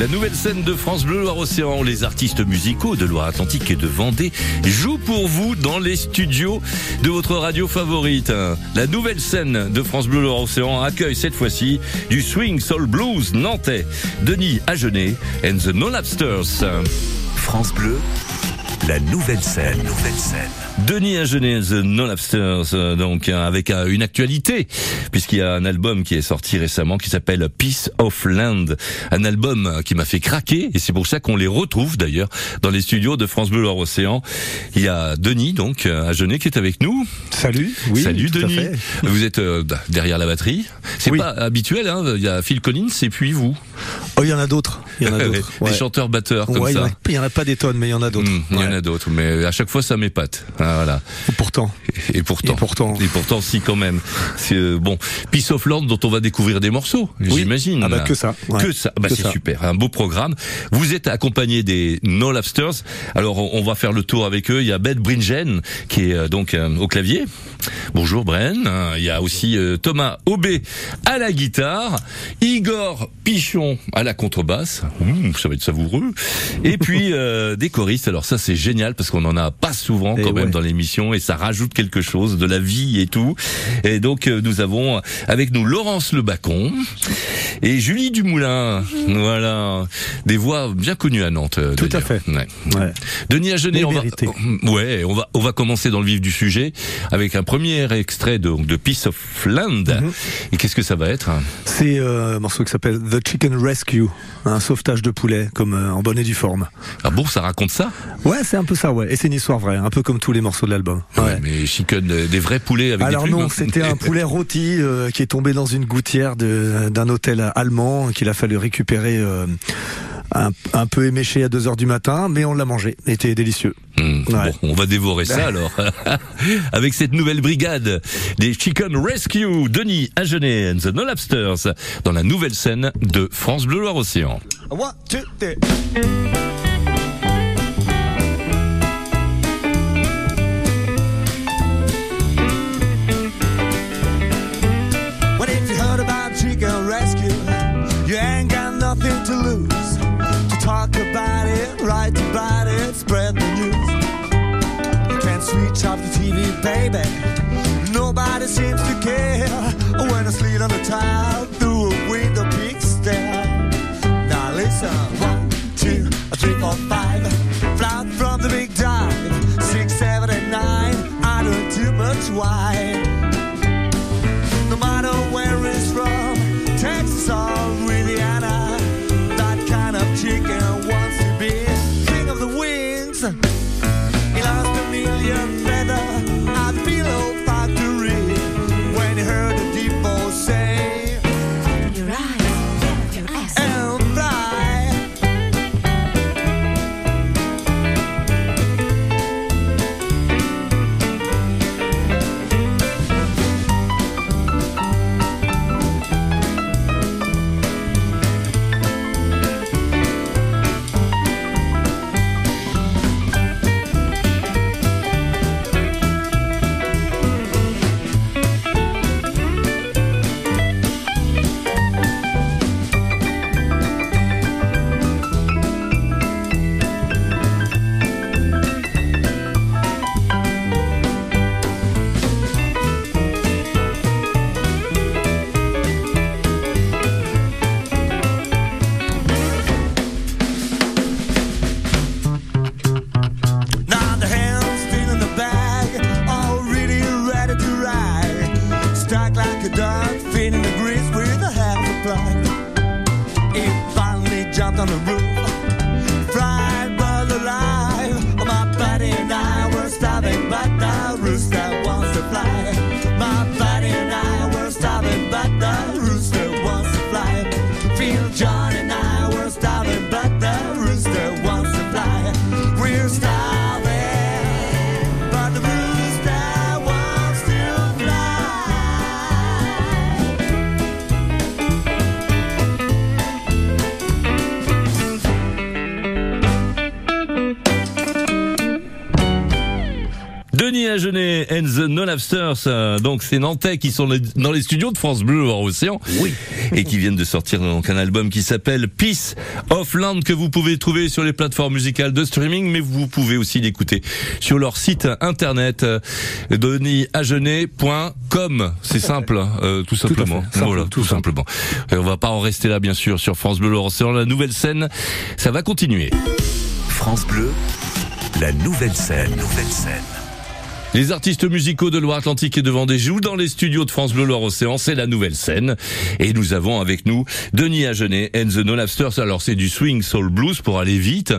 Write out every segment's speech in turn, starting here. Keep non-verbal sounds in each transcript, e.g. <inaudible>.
La nouvelle scène de France Bleu Loire-Océan, les artistes musicaux de Loire-Atlantique et de Vendée jouent pour vous dans les studios de votre radio favorite. La nouvelle scène de France Bleu Loire-Océan accueille cette fois-ci du swing soul blues nantais, Denis Agenet and the No Lapsters. France Bleu, la nouvelle scène, nouvelle scène. Denis Agenet, The No Lapsters, euh, donc euh, avec euh, une actualité, puisqu'il y a un album qui est sorti récemment qui s'appelle Peace of Land, un album qui m'a fait craquer, et c'est pour ça qu'on les retrouve d'ailleurs dans les studios de France Bleu Loire-Océan. Il y a Denis, donc Agenet, qui est avec nous. Salut, oui. Salut à Denis. fait. Vous êtes euh, derrière la batterie. C'est Oui. pas habituel, hein. Il y a Phil Collins et puis vous. Oh, il y en a d'autres. Il y en a <laughs> d'autres. ouais. chanteurs-batteurs comme Ouais, il y en ça. a- il y en a pas des tonnes, mais il y en a d'autres. Hum, il y en a d'autres, mais à chaque fois ça m'épate. Ah, voilà. Pourtant. Et pourtant. Et pourtant. Et pourtant, si quand même. C'est euh, bon. Peace of Land, dont on va découvrir des morceaux, j'imagine. Ah bah, que ça, ouais. Que ça. Bah, c'est super. Un beau programme. Vous êtes accompagné des No Lapsters. Alors, on va faire le tour avec eux. Il y a Ben Bringen, qui est euh, donc euh, au clavier. Bonjour, Bren. Il y a aussi euh, Thomas Aubé à la guitare. Igor Pichon à la contrebasse. Hum, ça va être savoureux. Et puis, euh, des choristes. Alors, ça, c'est génial parce qu'on en a pas souvent Et quand même ouais. dans l'émission et ça rajoute quelque chose de la vie et tout. Et donc euh, nous avons avec nous Laurence Le Bacon et Julie Dumoulin. Voilà, des voix bien connues à Nantes. euh, Tout à fait. Ouais. Ouais. Denis Agenet, on va, mérité. ouais, on va, on va commencer dans le vif du sujet avec un premier extrait de, de Peace of Land. Mhm. Et qu'est-ce que ça va être hein? C'est euh, un morceau qui s'appelle The Chicken Rescue, un sauvetage de poulet, comme euh, en bonne et due forme. Ah bon, ça raconte ça? Ouais, c'est un peu ça, ouais. Et c'est une histoire vraie, un peu comme tous les morceaux de l'album. Ouais. Mais chicken, des vrais poulets avec Alors des plumes non, hein. c'était un <laughs> poulet rôti euh, qui est tombé dans une gouttière d'un hôtel allemand qu'il a fallu récupérer euh, un, un peu éméché à 2 heures du matin, mais on l'a mangé. Était délicieux. Hmm, Ouais. Bon, on va dévorer ça <laughs> alors. <laughs> Avec cette nouvelle brigade des Chicken Rescue, Denis Agenet and the No Lapsters, dans la nouvelle scène de France Bleu Loire-Océan. One, two, three. Lose. To talk about it, write about it, spread the news. You can switch off the TV, baby. Nobody seems to care when I slid on the tile through a window big stare. Now listen, one, two, three, four, five. Flat from the big dive. Six, seven, and nine. I don't do much wine jumped on the roof, Denis Agenet and the No Lobsters. euh, Donc, c'est Nantais qui sont dans les studios de France Bleu hors océan. Oui. Et qui viennent de sortir donc un album qui s'appelle Peace of Land que vous pouvez trouver sur les plateformes musicales de streaming, mais vous pouvez aussi l'écouter sur leur site internet euh, denishagenet.com. C'est simple, euh, tout simplement. fait. Simple, voilà, tout tout simplement. Et on va pas en rester là, bien sûr, sur France Bleu Océan. La nouvelle scène, ça va continuer. France Bleu, la nouvelle scène. Nouvelle scène. Les artistes musicaux de Loire-Atlantique et de Vendée jouent dans les studios de France Bleu Loire-Océan. C'est la nouvelle scène. Et nous avons avec nous Denis Agenet and the No Lobsters. Alors c'est du swing soul blues pour aller vite.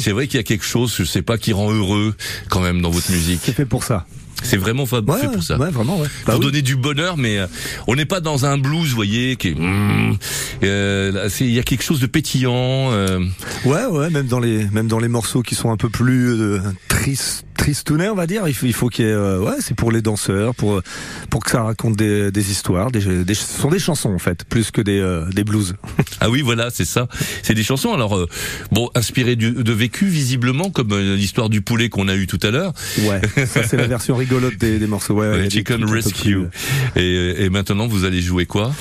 C'est vrai qu'il y a quelque chose, je sais pas, qui rend heureux quand même dans votre musique. C'est fait pour ça. C'est vraiment Ouais, fait pour ça. Ouais, vraiment, ouais. Bah pour oui. donner du bonheur, mais euh, on n'est pas dans un blues, vous voyez, qui est, mm, euh, il y a quelque chose de pétillant. euh, Ouais, ouais, même dans les, même dans les morceaux qui sont un peu plus euh, tristes, tristounets, on va dire. Il faut, il faut qu'il y ait, euh, ouais, c'est pour les danseurs, pour, pour que ça raconte des, des histoires. Des, des, ce sont des chansons en fait, plus que des, euh, des blues. <laughs> Ah oui, voilà, c'est ça. C'est des chansons. Alors euh, bon, inspirées du- de vécu visiblement, comme euh, l'histoire du poulet qu'on a eu tout à l'heure, Ouais, ça c'est la version rigolote des, des morceaux. Ouais, Chicken Rescue. Et, et maintenant, vous allez jouer quoi?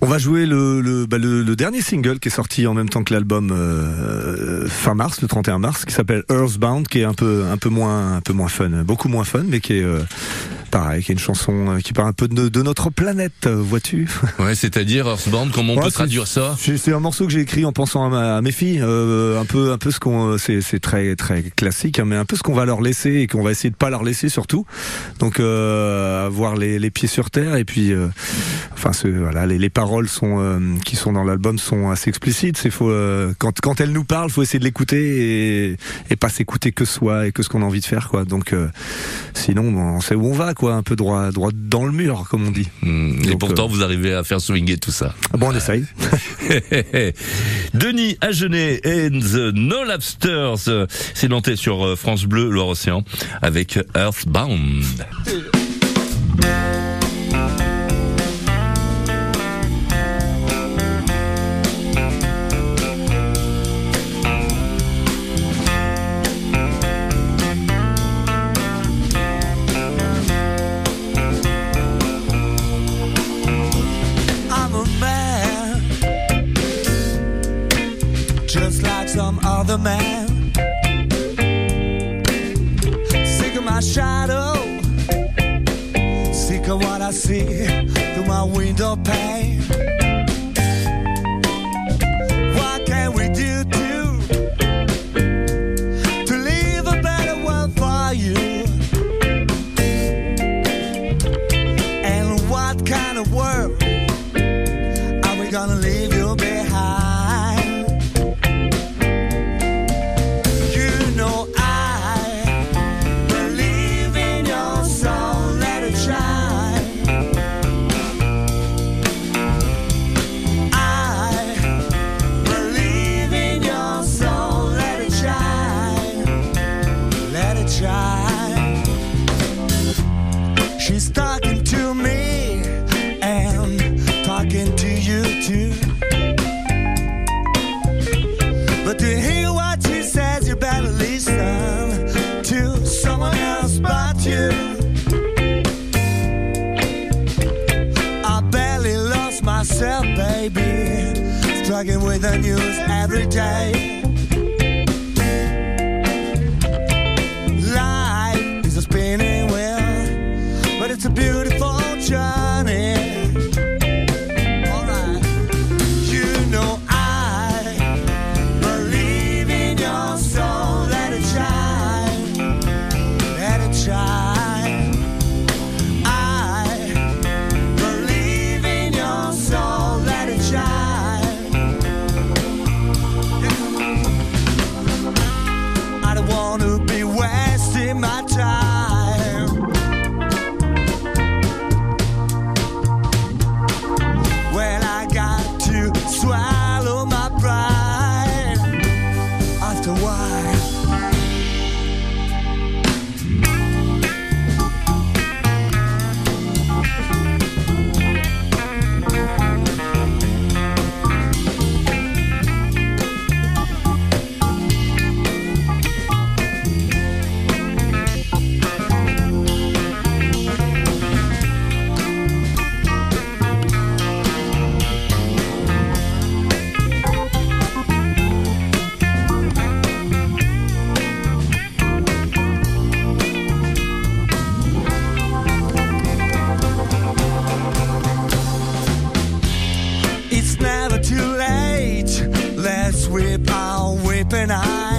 On va jouer le, le, bah, le, dernier single qui est sorti en même temps que l'album euh, fin mars, le 31 mars, qui s'appelle Earthbound, qui est un peu un peu moins un peu moins fun, beaucoup moins fun, mais qui est euh, pareil, qui est une chanson euh, qui parle un peu de, de notre planète, euh, vois-tu? <laughs> Ouais, c'est-à-dire Earthbound. Comment on Ouais, peut traduire ça? C'est un morceau que j'ai écrit en pensant à, ma- à mes filles, euh, un peu, un peu ce qu'on, c'est, c'est très, très classique, hein, mais un peu ce qu'on va leur laisser et qu'on va essayer de pas leur laisser surtout. Donc, euh, avoir les, les pieds sur terre et puis, euh, enfin, ce, voilà, les, les paroles sont, qui sont dans l'album sont assez explicites. C'est faut, quand, quand elles nous parlent, faut essayer de l'écouter et, et pas s'écouter que soi et que ce qu'on a envie de faire, quoi. Donc, sinon, on sait où on va, quoi, un peu droit, droit dans le mur, comme on dit. Hmm, Et pourtant, euh, vous arrivez à faire swinguer tout ça. Bon, on essaye. <laughs> Denis Agenet and the No Lobsters. euh, C'est nantais sur euh, France Bleu, Loire-Océan, avec Earthbound. Man. Sick of my shadow, sick of what I see through my window pane. With the news every day. And I.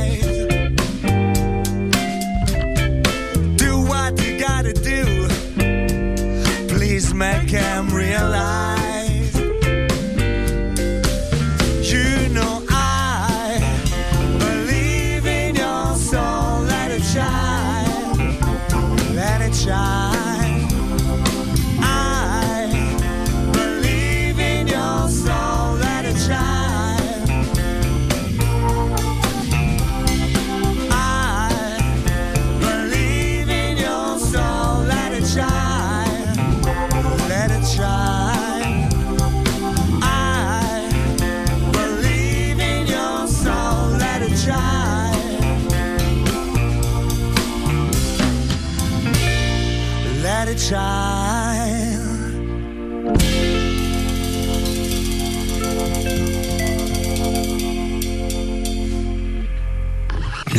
Let it shine.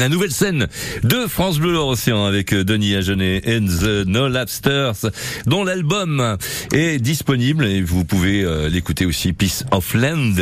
La nouvelle scène de France Bleu Océan avec euh, Denis Agenet and the No Lapsters, dont l'album est disponible et vous pouvez euh, l'écouter aussi Peace of Land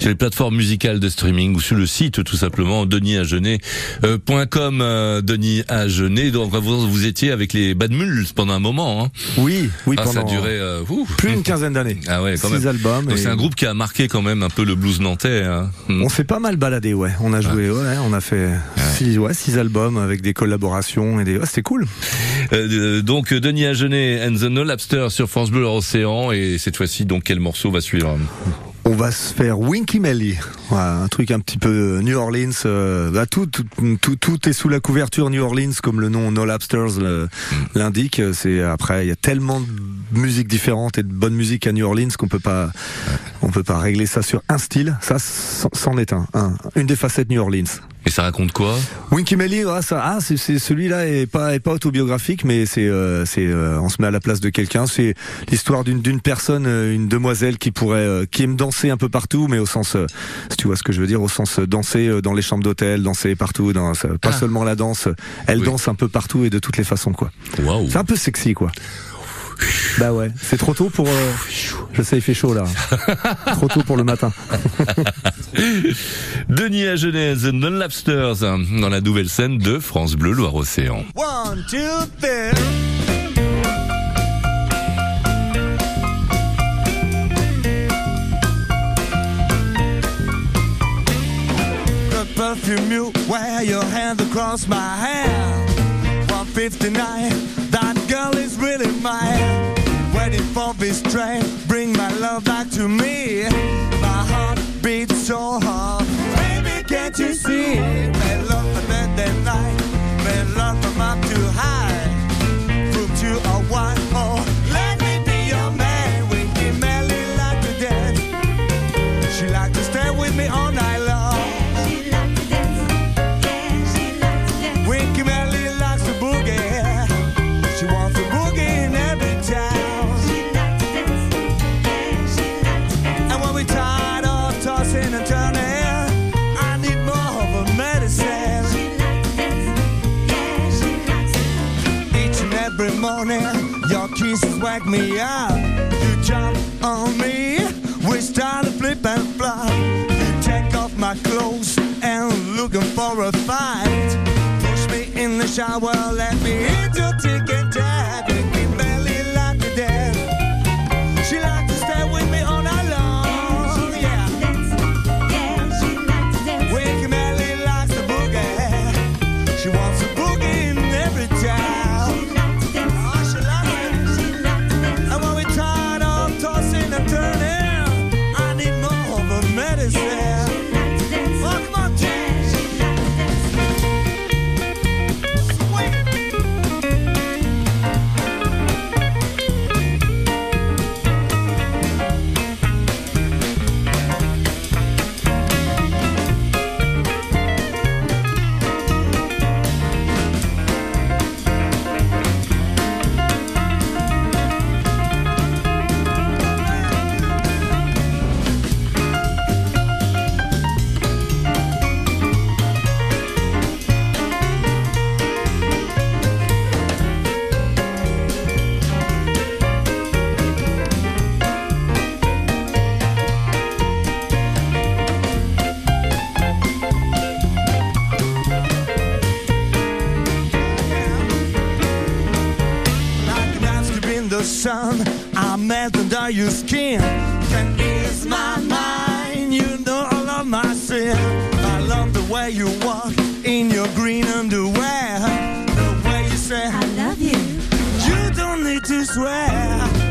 sur les plateformes musicales de streaming ou sur le site tout simplement denisAgenet.com euh, Denis Agenet. Donc vous, vous étiez avec les Bad Mules pendant un moment. Hein. Oui, oui, Ah, pendant ça a duré euh, plus d'une quinzaine d'années. Ah ouais, quand Six même. albums. Et c'est un groupe qui a marqué quand même un peu le blues nantais. Hein. On s'est pas mal baladé, ouais. On a joué, ouais, on a fait six, ouais, six albums avec des collaborations et des. ouais, c'était cool. Euh, donc Denis Agenet and the No Lapster sur France Bleu Océan et cette fois-ci donc quel morceau va suivre? On va se faire Winky Melly, Voilà, un truc un petit peu New Orleans. euh, bah, tout, tout, tout, tout est sous la couverture New Orleans, comme le nom No Lapsters le- l'indique. C'est après, il y a tellement de musiques différentes et de bonne musique à New Orleans qu'on peut pas, on peut pas régler ça sur un style. Ça, c'en est un, un, une des facettes New Orleans. Et ça raconte quoi? Winky Melly, ah, ça, ah, c'est, c'est- celui-là est pas, est pas autobiographique, mais c'est, euh, c'est, euh, on se met à la place de quelqu'un. C'est l'histoire d'une, d'une personne, euh, une demoiselle qui pourrait, euh, qui aime danser un peu partout, mais au sens, euh, si tu vois ce que je veux dire, au sens euh, danser euh, dans les chambres d'hôtel, danser partout, dans, pas Ah. seulement la danse. Elle Oui. danse un peu partout et de toutes les façons, quoi. Waouh C'est un peu sexy, quoi. Bah ouais, c'est trop tôt pour. euh, Je sais, il fait chaud là. <laughs> trop tôt pour le matin. <laughs> Denis Agenet, The Non Lapsters, hein, dans la nouvelle scène de France Bleu Loire-Océan. One, two, three. Perfume you wear, your hand across my hand. 159, that girl is really mine. Waiting for this train, bring my love back to me. My heart beats so hard. Baby, can't you see? My love for that that night. My love from up too high. From to a one, oh, kisses wake me up. You jump on me, we start to flip and flop. You take off my clothes and looking for a fight. Push me in the shower, let me hit your tick sun. I melt under your skin. Can ease my mind. You know I love my sin. I love the way you walk in your green underwear. The way you say I love you. you don't need to swear.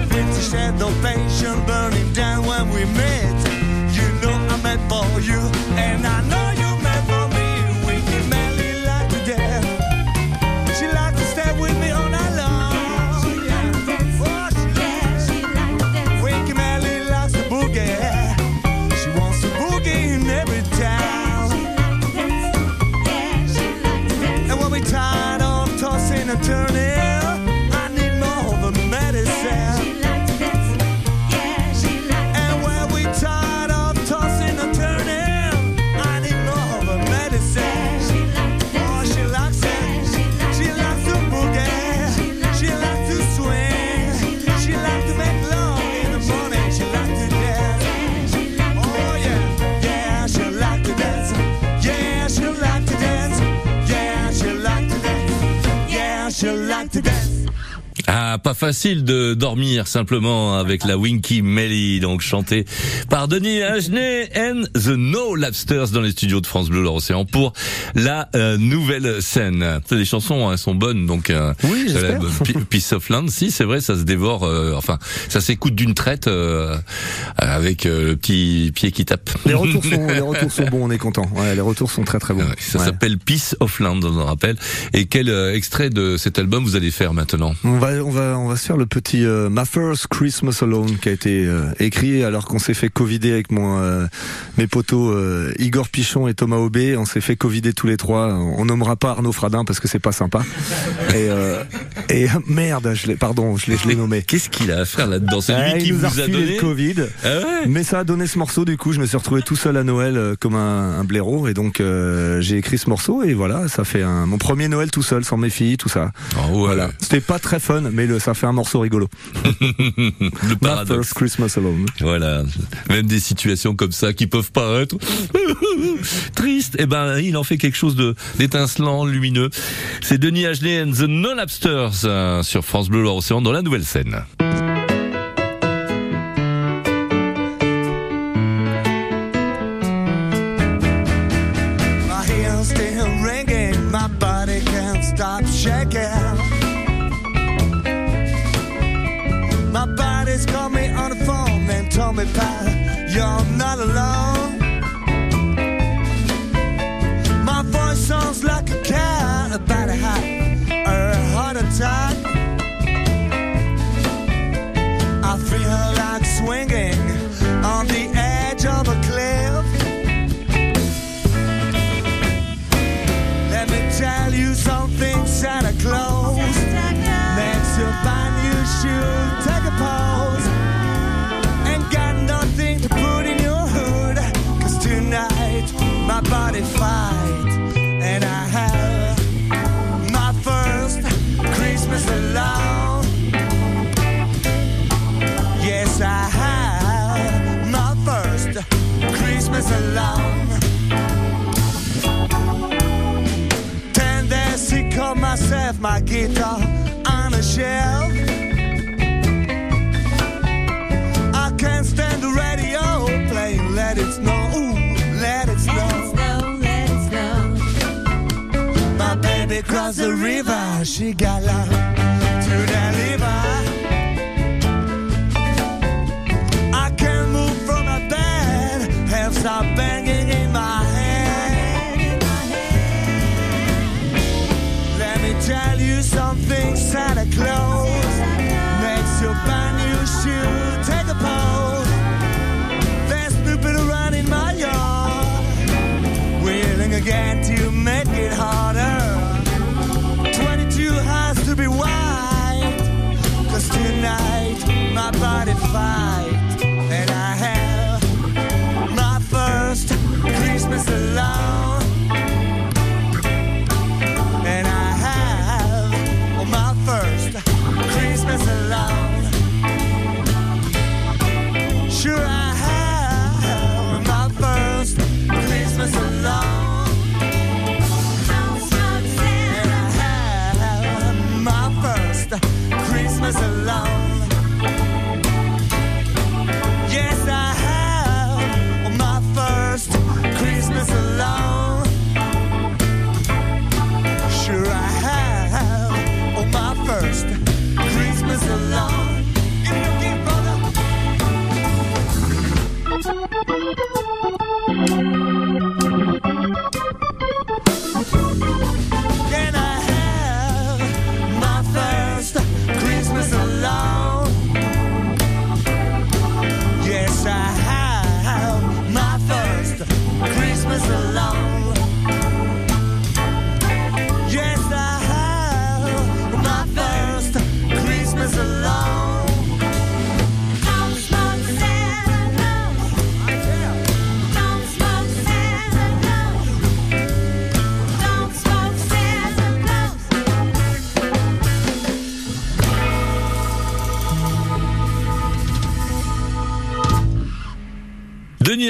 Fifty shades of passion burning down when we meet. You know I'm meant for you, turning, facile de dormir simplement avec la Winky Melly, donc chantée par Denis Agenet and the No Lobsters dans les studios de France Bleu l'Océan pour la euh, nouvelle scène. Les chansons elles sont bonnes, donc euh, Oui, j'espère. euh, Peace of Land, si c'est vrai, ça se dévore, euh, enfin ça s'écoute d'une traite euh, avec euh, le petit pied qui tape. Les retours sont, les retours sont <laughs> bons, on est content. Ouais, les retours sont très très bons. Ouais, ça Ouais. s'appelle Peace of Land, on en rappelle. Et quel extrait de cet album vous allez faire maintenant? On va, on va, on va se faire le petit euh, My First Christmas Alone qui a été euh, écrit alors qu'on s'est fait covider avec mon euh, mes potos euh, Igor Pichon et Thomas Aubé. On s'est fait covider tous les trois. On nommera pas Arnaud Fradin parce que c'est pas sympa. <laughs> Et, euh, et merde, je l'ai, pardon, je l'ai, nommé. Qu'est-ce qu'il a à faire là-dedans C'est Ah, lui qui il nous vous a refilé donné le Covid. Ah ouais Mais ça a donné ce morceau, du coup, je me suis retrouvé tout seul à Noël euh, comme un, un blaireau, et donc j'ai écrit ce morceau, et voilà, ça fait un, mon premier Noël tout seul, sans mes filles, tout ça. Ah ouais. Voilà. C'était pas très fun, mais le, ça fait un morceau rigolo. <laughs> Le <laughs> My paradoxe. First Christmas Alone. Voilà. Même des situations comme ça qui peuvent paraître <laughs> tristes, eh ben, il en fait quelque chose de d'étincelant, lumineux. C'est Denis Agenet and the Non Lobsters euh, sur France Bleu Loire-Océan dans la nouvelle scène. To deliver. I can't move from my bed, banging in my head. Let me tell you something, Santa Claus makes you buy And I have my first Christmas alone. And I have my first Christmas alone. Sure, I have my first Christmas alone. Christmas alone.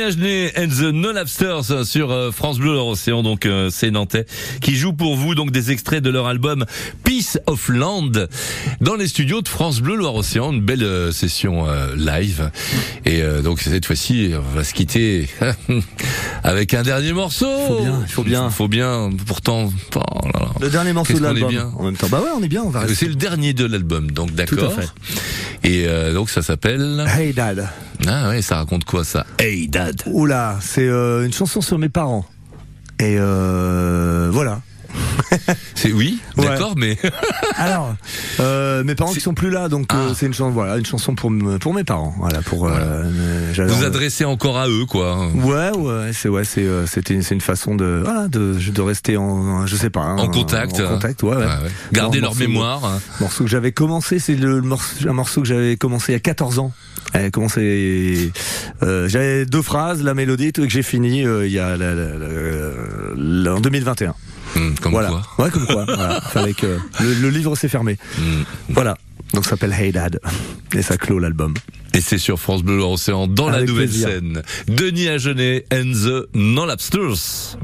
Agenet and the No Lapsters sur euh, France Bleu l'Océan, donc euh, c'est Nantais, qui joue pour vous donc des extraits de leur album Peace of Land dans les studios de France Bleu Loire-Océan, une belle euh, session live. Et donc cette fois-ci, on va se quitter <laughs> avec un dernier morceau. Faut bien, il faut bien. Faut bien. Pourtant, oh là là. Le dernier morceau de l'album. bien. En même temps, bah ouais, on est bien, on va C'est le dernier de l'album, donc d'accord. Et euh, donc ça s'appelle. Hey Dad. Ah ouais, ça raconte quoi ça? Hey Dad. Oula, c'est euh, une chanson sur mes parents. Et euh, voilà. <laughs> C'est oui, Ouais. d'accord, mais <laughs> Alors, euh, mes parents qui sont plus là, donc euh, Ah. c'est une chanson, voilà, une chanson pour pour mes parents, voilà, pour. euh, euh, vous adressez encore à eux, quoi. Ouais, ouais, c'est ouais, c'est c'était c'est une façon de voilà de de rester en je sais pas hein, En contact. en contact, ouais. ouais. Garder leur morceau- mémoire. morceau que j'avais commencé, c'est le morceau, un morceau que j'avais commencé il y a 14 ans. J'avais commencé, j'avais deux phrases, la mélodie, tout, et que j'ai fini il y a la- la- la- la- en 2021. Hum, comme voilà. quoi. Ouais, comme quoi. voilà. <laughs> Fallait que le, le livre s'est fermé. Hum. Voilà. Donc ça s'appelle Hey Dad et ça clôt l'album. Et c'est sur France Bleu Océan dans la Avec nouvelle plaisir. scène. Denis Agenet and the Non-Lapsters.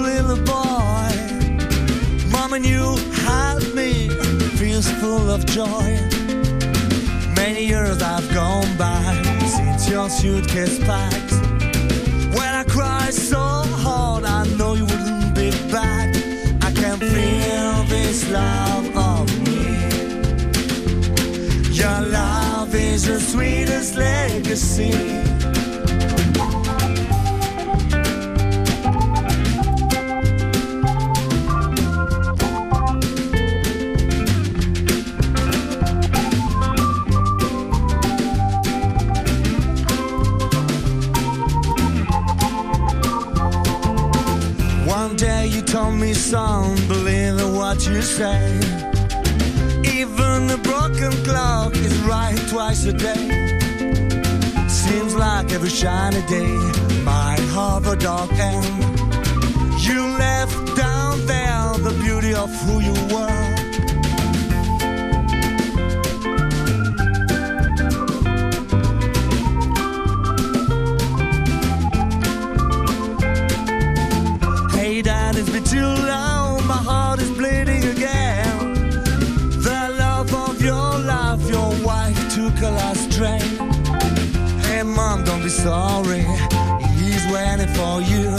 Little boy, Mama knew had me, feels full of joy. Many years I've gone by since your suitcase packed. When I cry so hard, I know you wouldn't be back. I can feel this love of me. Your love is the sweetest legacy. Told me, son, believe in what you say. Even a broken clock is right twice a day. Seems like every shiny day might have a dark end. You left down there the beauty of who you were. Too long. My heart is bleeding again. The love of your life, your wife took a last train. Hey, Mom, don't be sorry. He's waiting for you.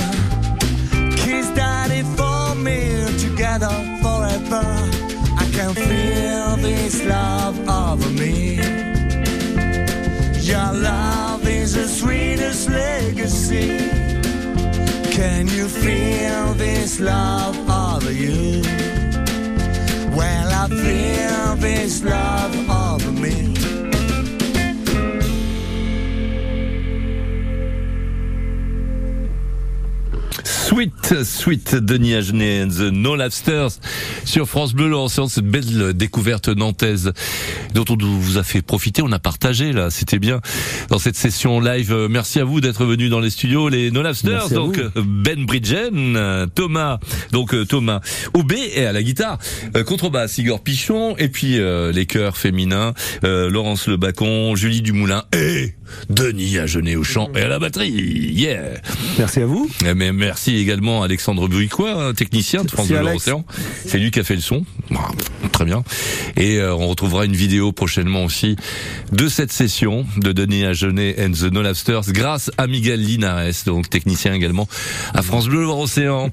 Kiss Daddy for me, together forever. I can feel this love over me. Your love is the sweetest legacy. Can you feel this love over you? Well, I feel this love over me. Sweet, sweet Denis Agenet and the No Lapsters sur France Bleu Océan, cette belle découverte nantaise dont on vous a fait profiter, on a partagé là, c'était bien dans cette session live. Merci à vous d'être venus dans les studios, les No à donc vous. Ben Bridgen, Thomas, donc euh, Thomas Aubé et à la guitare, euh, contrebasse Igor Pichon et puis euh, les chœurs féminins, euh, Laurence Le Bacon, Julie Dumoulin et Denis Agenet au chant et à la batterie. Yeah. Merci à vous. Eh, Mais merci également Alexandre Bruicois, technicien de France C'est Bleu Alex. Océan. C'est lui qui a fait le son. Très bien. Et euh, on retrouvera une vidéo prochainement aussi de cette session de Denis Agenet and the No Lobsters grâce à Miguel Linares, donc technicien également à France Bleu Océan.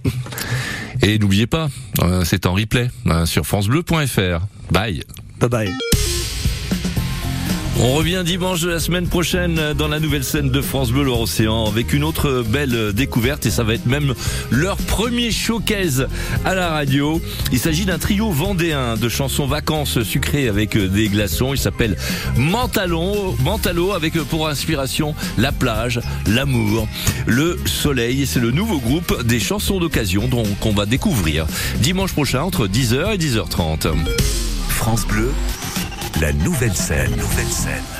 Et n'oubliez pas, euh, c'est en replay euh, sur francebleu.fr. Bye. Bye bye. On revient dimanche de la semaine prochaine dans la nouvelle scène de France Bleu Loire Océan avec une autre belle découverte et ça va être même leur premier showcase à la radio. Il s'agit d'un trio vendéen de chansons vacances sucrées avec des glaçons. Il s'appelle Mentalon, Mentalo avec pour inspiration la plage, l'amour, le soleil. C'est le nouveau groupe des chansons d'occasion donc qu'on va découvrir dimanche prochain entre 10h et 10h30. France Bleu, la nouvelle scène. Nouvelle scène.